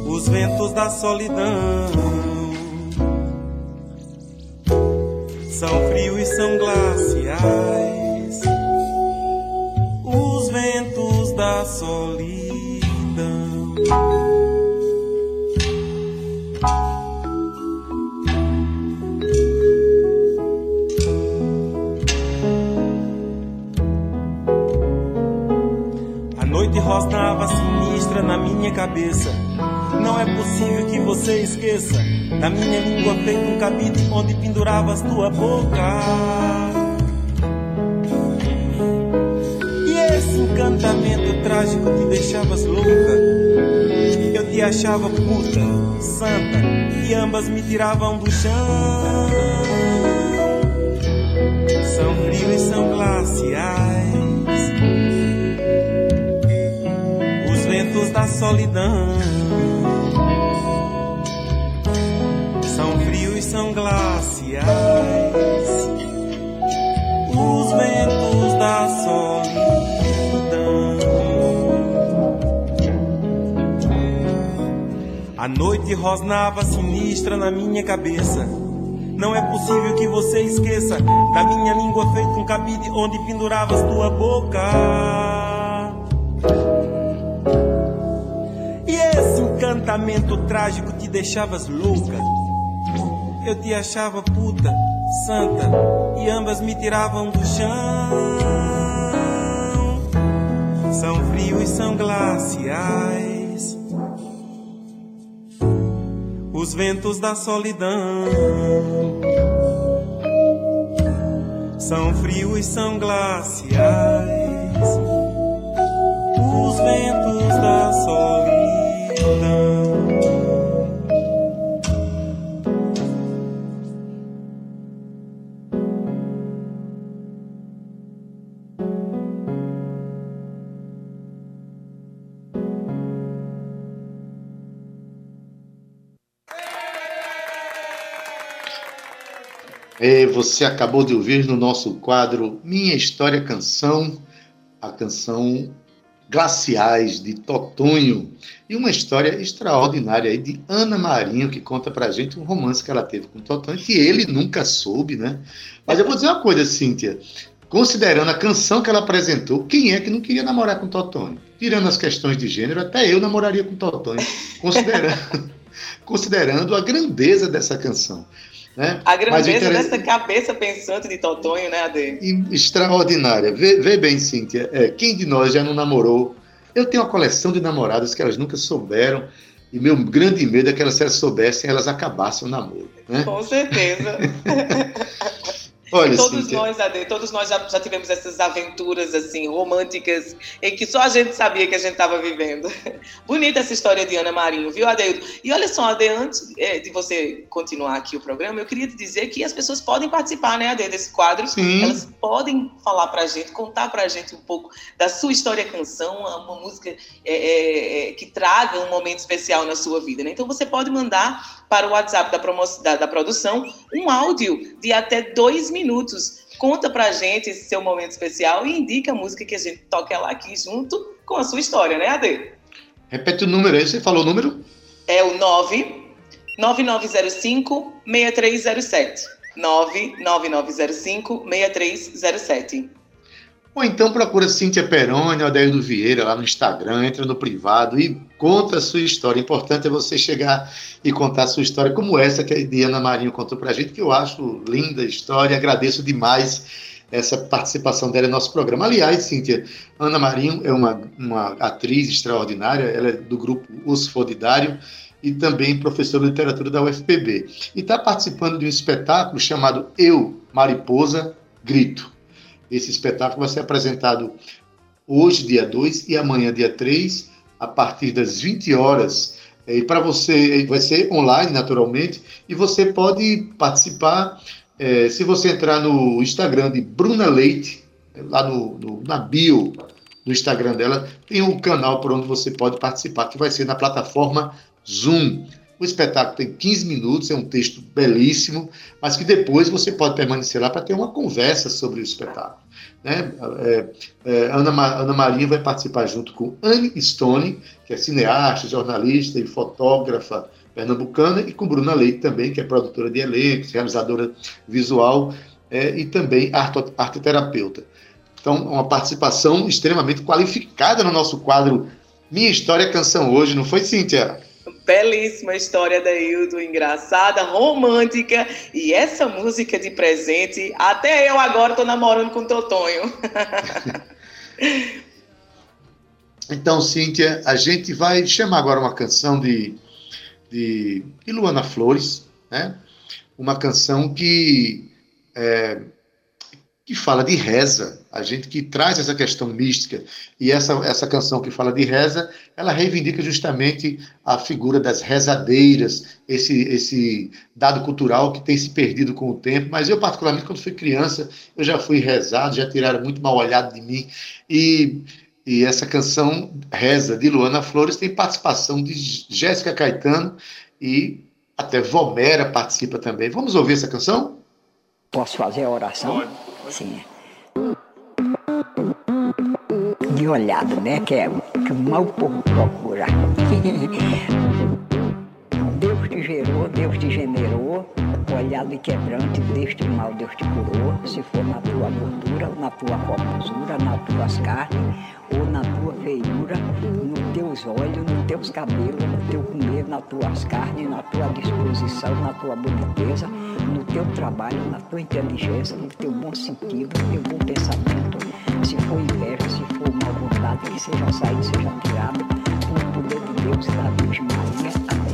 Os ventos da solidão. São frios, são glaciais. Cabeça. Não é possível que você esqueça da minha língua feita um cabide onde penduravas tua boca. E esse encantamento trágico te deixavas louca. Eu te achava puta, santa, e ambas me tiravam do chão. São frios e são glaciais. Os ventos da solidão são frios são glaciais. Os ventos da solidão. A noite rosnava sinistra na minha cabeça. Não é possível que você esqueça da minha língua feita um cabide onde penduravas tua boca. Encantamento trágico te deixavas louca. Eu te achava puta, santa, e ambas me tiravam do chão. São frios são glaciais. Os ventos da solidão são frios são glaciais. Os ventos da solidão. Você acabou de ouvir no nosso quadro Minha História Canção, a canção Glaciais de Totonho, e uma história extraordinária aí de Ana Marinho, que conta pra gente um romance que ela teve com Totonho, que ele nunca soube, né? Mas eu vou dizer uma coisa, Cíntia, considerando a canção que ela apresentou, quem é que não queria namorar com Totonho? Tirando as questões de gênero, até eu namoraria com Totonho, considerando, considerando a grandeza dessa canção. Né? A grandeza dessa cabeça pensante de Totonho, né, Ade? Extraordinária. Vê, vê bem, Cíntia, é, quem de nós já não namorou? Eu tenho uma coleção de namoradas que elas nunca souberam, e meu grande medo é que elas, se elas soubessem, elas acabassem o namoro. Né? Com certeza. Olha, todos Cíntia, nós, Ade, todos nós já, já tivemos essas aventuras assim românticas em que só a gente sabia que a gente estava vivendo. Bonita essa história de Ana Marinho, viu, Adeildo? E olha só, Ade, antes é, de você continuar aqui o programa, eu queria te dizer que as pessoas podem participar, né, Ade, desse quadro. Sim. Elas podem falar pra gente, contar pra gente um pouco da sua história canção, uma música é, é, é, que traga um momento especial na sua vida, né? Então você pode mandar para o WhatsApp da, da, da produção um áudio de até dois minutos. Conta pra gente esse seu momento especial e indica a música que a gente toca lá aqui junto com a sua história, né, Ade? repete o número aí, você falou o número? É o 9 9905 6307. 99905 6307. Ou então procura Cíntia Peroni, Adeildo Vieira lá no Instagram, entra no privado e conta a sua história. O importante é você chegar e contar a sua história, como essa que a Diana Marinho contou pra gente, que eu acho linda a história. Agradeço demais essa participação dela no nosso programa. Aliás, Cíntia, Ana Marinho é uma, uma atriz extraordinária, ela é do grupo Os Fodidário e também professora de literatura da UFPB. E está participando de um espetáculo chamado Eu, Mariposa, Grito. Esse espetáculo vai ser apresentado hoje, dia 2, e amanhã, dia 3, a partir das 20 horas. E para você, vai ser online, naturalmente, e você pode participar é, se você entrar no Instagram de Bruna Leite, lá no, no, na bio do Instagram dela, tem um canal por onde você pode participar, que vai ser na plataforma Zoom. O espetáculo tem 15 minutos, é um texto belíssimo, mas que depois você pode permanecer lá para ter uma conversa sobre o espetáculo. Né? É, é, Ana, Ana Maria vai participar junto com Anne Stone, que é cineasta, jornalista e fotógrafa pernambucana, e com Bruna Leite também, que é produtora de elencos, realizadora visual é, e também arte, arteterapeuta. Então, uma participação extremamente qualificada no nosso quadro Minha História Canção Hoje, não foi, Cíntia? Belíssima história da Hildo, engraçada, romântica. E essa música de presente, até eu agora estou namorando com o Totonho. Então, Cíntia, a gente vai chamar agora uma canção de, de, de Luana Flores, né? uma canção que, é, que fala de reza, a gente que traz essa questão mística, e essa, essa canção que fala de reza, ela reivindica justamente a figura das rezadeiras, esse, esse dado cultural que tem se perdido com o tempo, mas eu, particularmente, quando fui criança, eu já fui rezado, já tiraram muito mal olhado de mim, e e essa canção Reza de Luana Flores tem participação de Jéssica Caetano e até Vomera participa também. Vamos ouvir essa canção? Posso fazer a oração? Pode. Sim. De olhada, né? Que é que mal povo procura. Deus te gerou, Deus te generou, olhado e quebrante deste mal Deus te curou, se for na tua gordura, na tua formosura, nas tuas carnes, ou na tua feiura, nos teus olhos, nos teus cabelos, no teu comer, nas tuas carnes, na tua disposição, na tua boniteza, no teu trabalho, na tua inteligência, no teu bom sentido, no teu bom pensamento. Se for inveja, se for mal vontade, que seja saído, seja tirado, por poder de Deus e da Virgem Maria. Amém.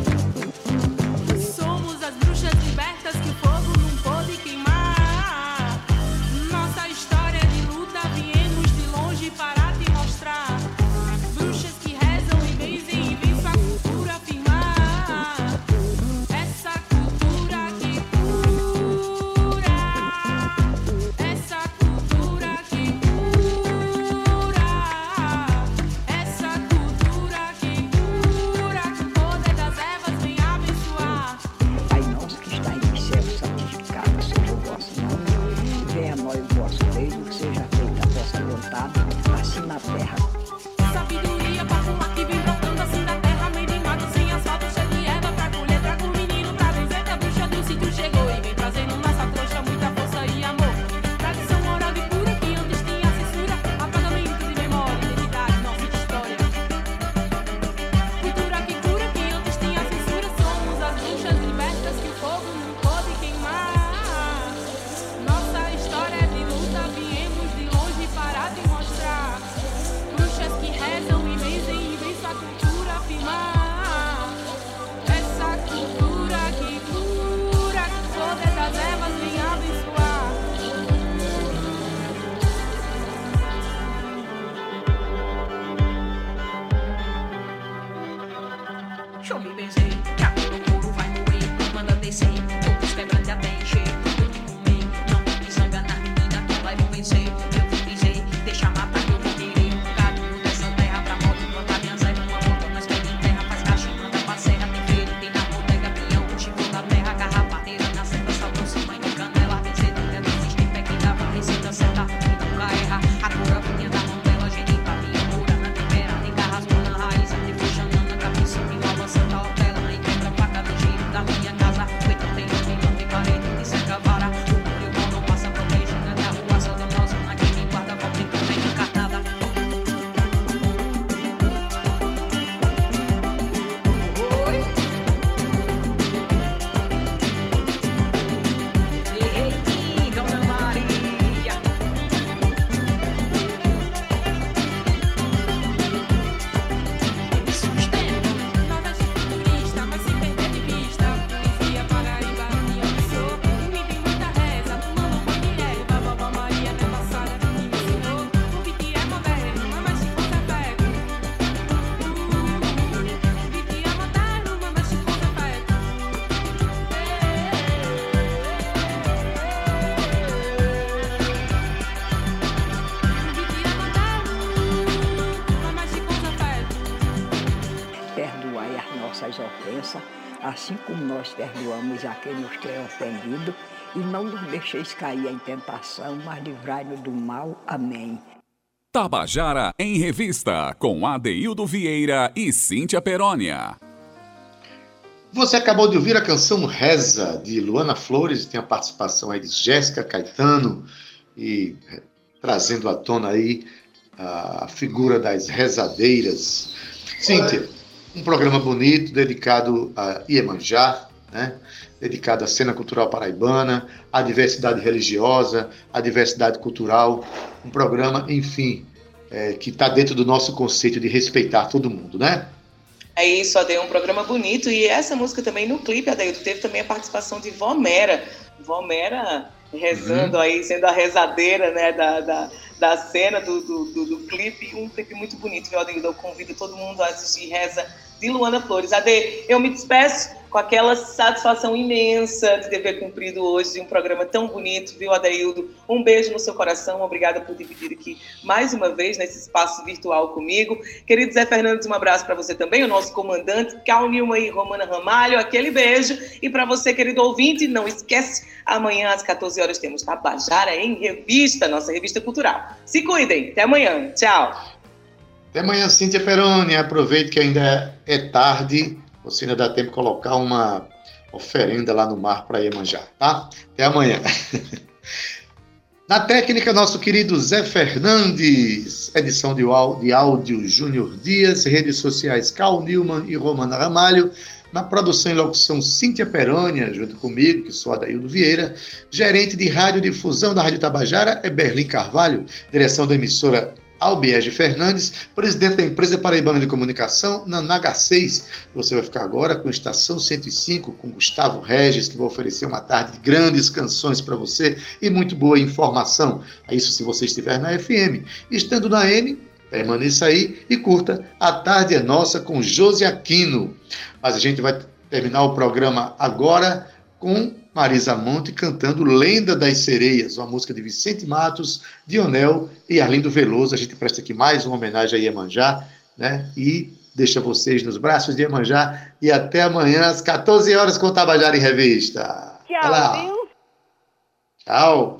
Que vai nós perdoamos a quem nos tem ofendido, e não nos deixeis cair em tentação, mas livrai-nos do mal. Amém. Tabajara em Revista, com Adeildo Vieira e Cíntia Perónia. Você acabou de ouvir a canção Reza, de Luana Flores, tem a participação aí de Jéssica Caetano, e eh, trazendo à tona aí a figura das rezadeiras. Cíntia, um programa bonito, dedicado a Iemanjá, né? dedicado à cena cultural paraibana, à diversidade religiosa, à diversidade cultural, um programa, enfim, é, que está dentro do nosso conceito de respeitar todo mundo, né? É isso, Ade, um programa bonito. E essa música também no clipe, Adeildo, teve também a participação de Vomera. Vomera rezando Uhum. aí, sendo a rezadeira né, da, da, da cena do, do, do, do clipe. Um clipe muito bonito, viu, Adeildo? Eu convido todo mundo a assistir Reza de Luana Flores. Ade, eu me despeço com aquela satisfação imensa de dever cumprido hoje um programa tão bonito, viu, Adeildo? Um beijo no seu coração, obrigada por dividir aqui mais uma vez nesse espaço virtual comigo. Querido Zé Fernandes, um abraço para você também, o nosso comandante, Cal Nilma e Romana Ramalho, aquele beijo. E para você, querido ouvinte, não esquece, amanhã às 14 horas temos Tabajara em Revista, nossa revista cultural. Se cuidem, até amanhã, tchau. Até amanhã, Cíntia Peroni. Aproveite que ainda é tarde. Você ainda dá tempo de colocar uma oferenda lá no mar para Iemanjá, tá? Até amanhã. Na técnica, nosso querido Zé Fernandes. Edição de, áudio Júnior Dias. Redes sociais Cal Newman e Romana Ramalho. Na produção e locução Cíntia Perônia, junto comigo, que sou Adaildo Vieira. Gerente de radiodifusão da Rádio Tabajara é Berlim Carvalho. Direção da emissora Albiege Fernandes, presidente da empresa Paraibana de Comunicação, na Naga 6. Você vai ficar agora com Estação 105, com Gustavo Regis, que vai oferecer uma tarde de grandes canções para você e muito boa informação. É isso se você estiver na FM. Estando na M, permaneça aí e curta A Tarde é Nossa com Josi Aquino. Mas a gente vai terminar o programa agora com Marisa Monte cantando Lenda das Sereias, uma música de Vicente Matos, Dionel e Arlindo Veloso. A gente presta aqui mais uma homenagem a Iemanjá, né? E deixa vocês nos braços de Iemanjá. E até amanhã, às 14 horas, com Tabajara em Revista. Tchau? Tchau.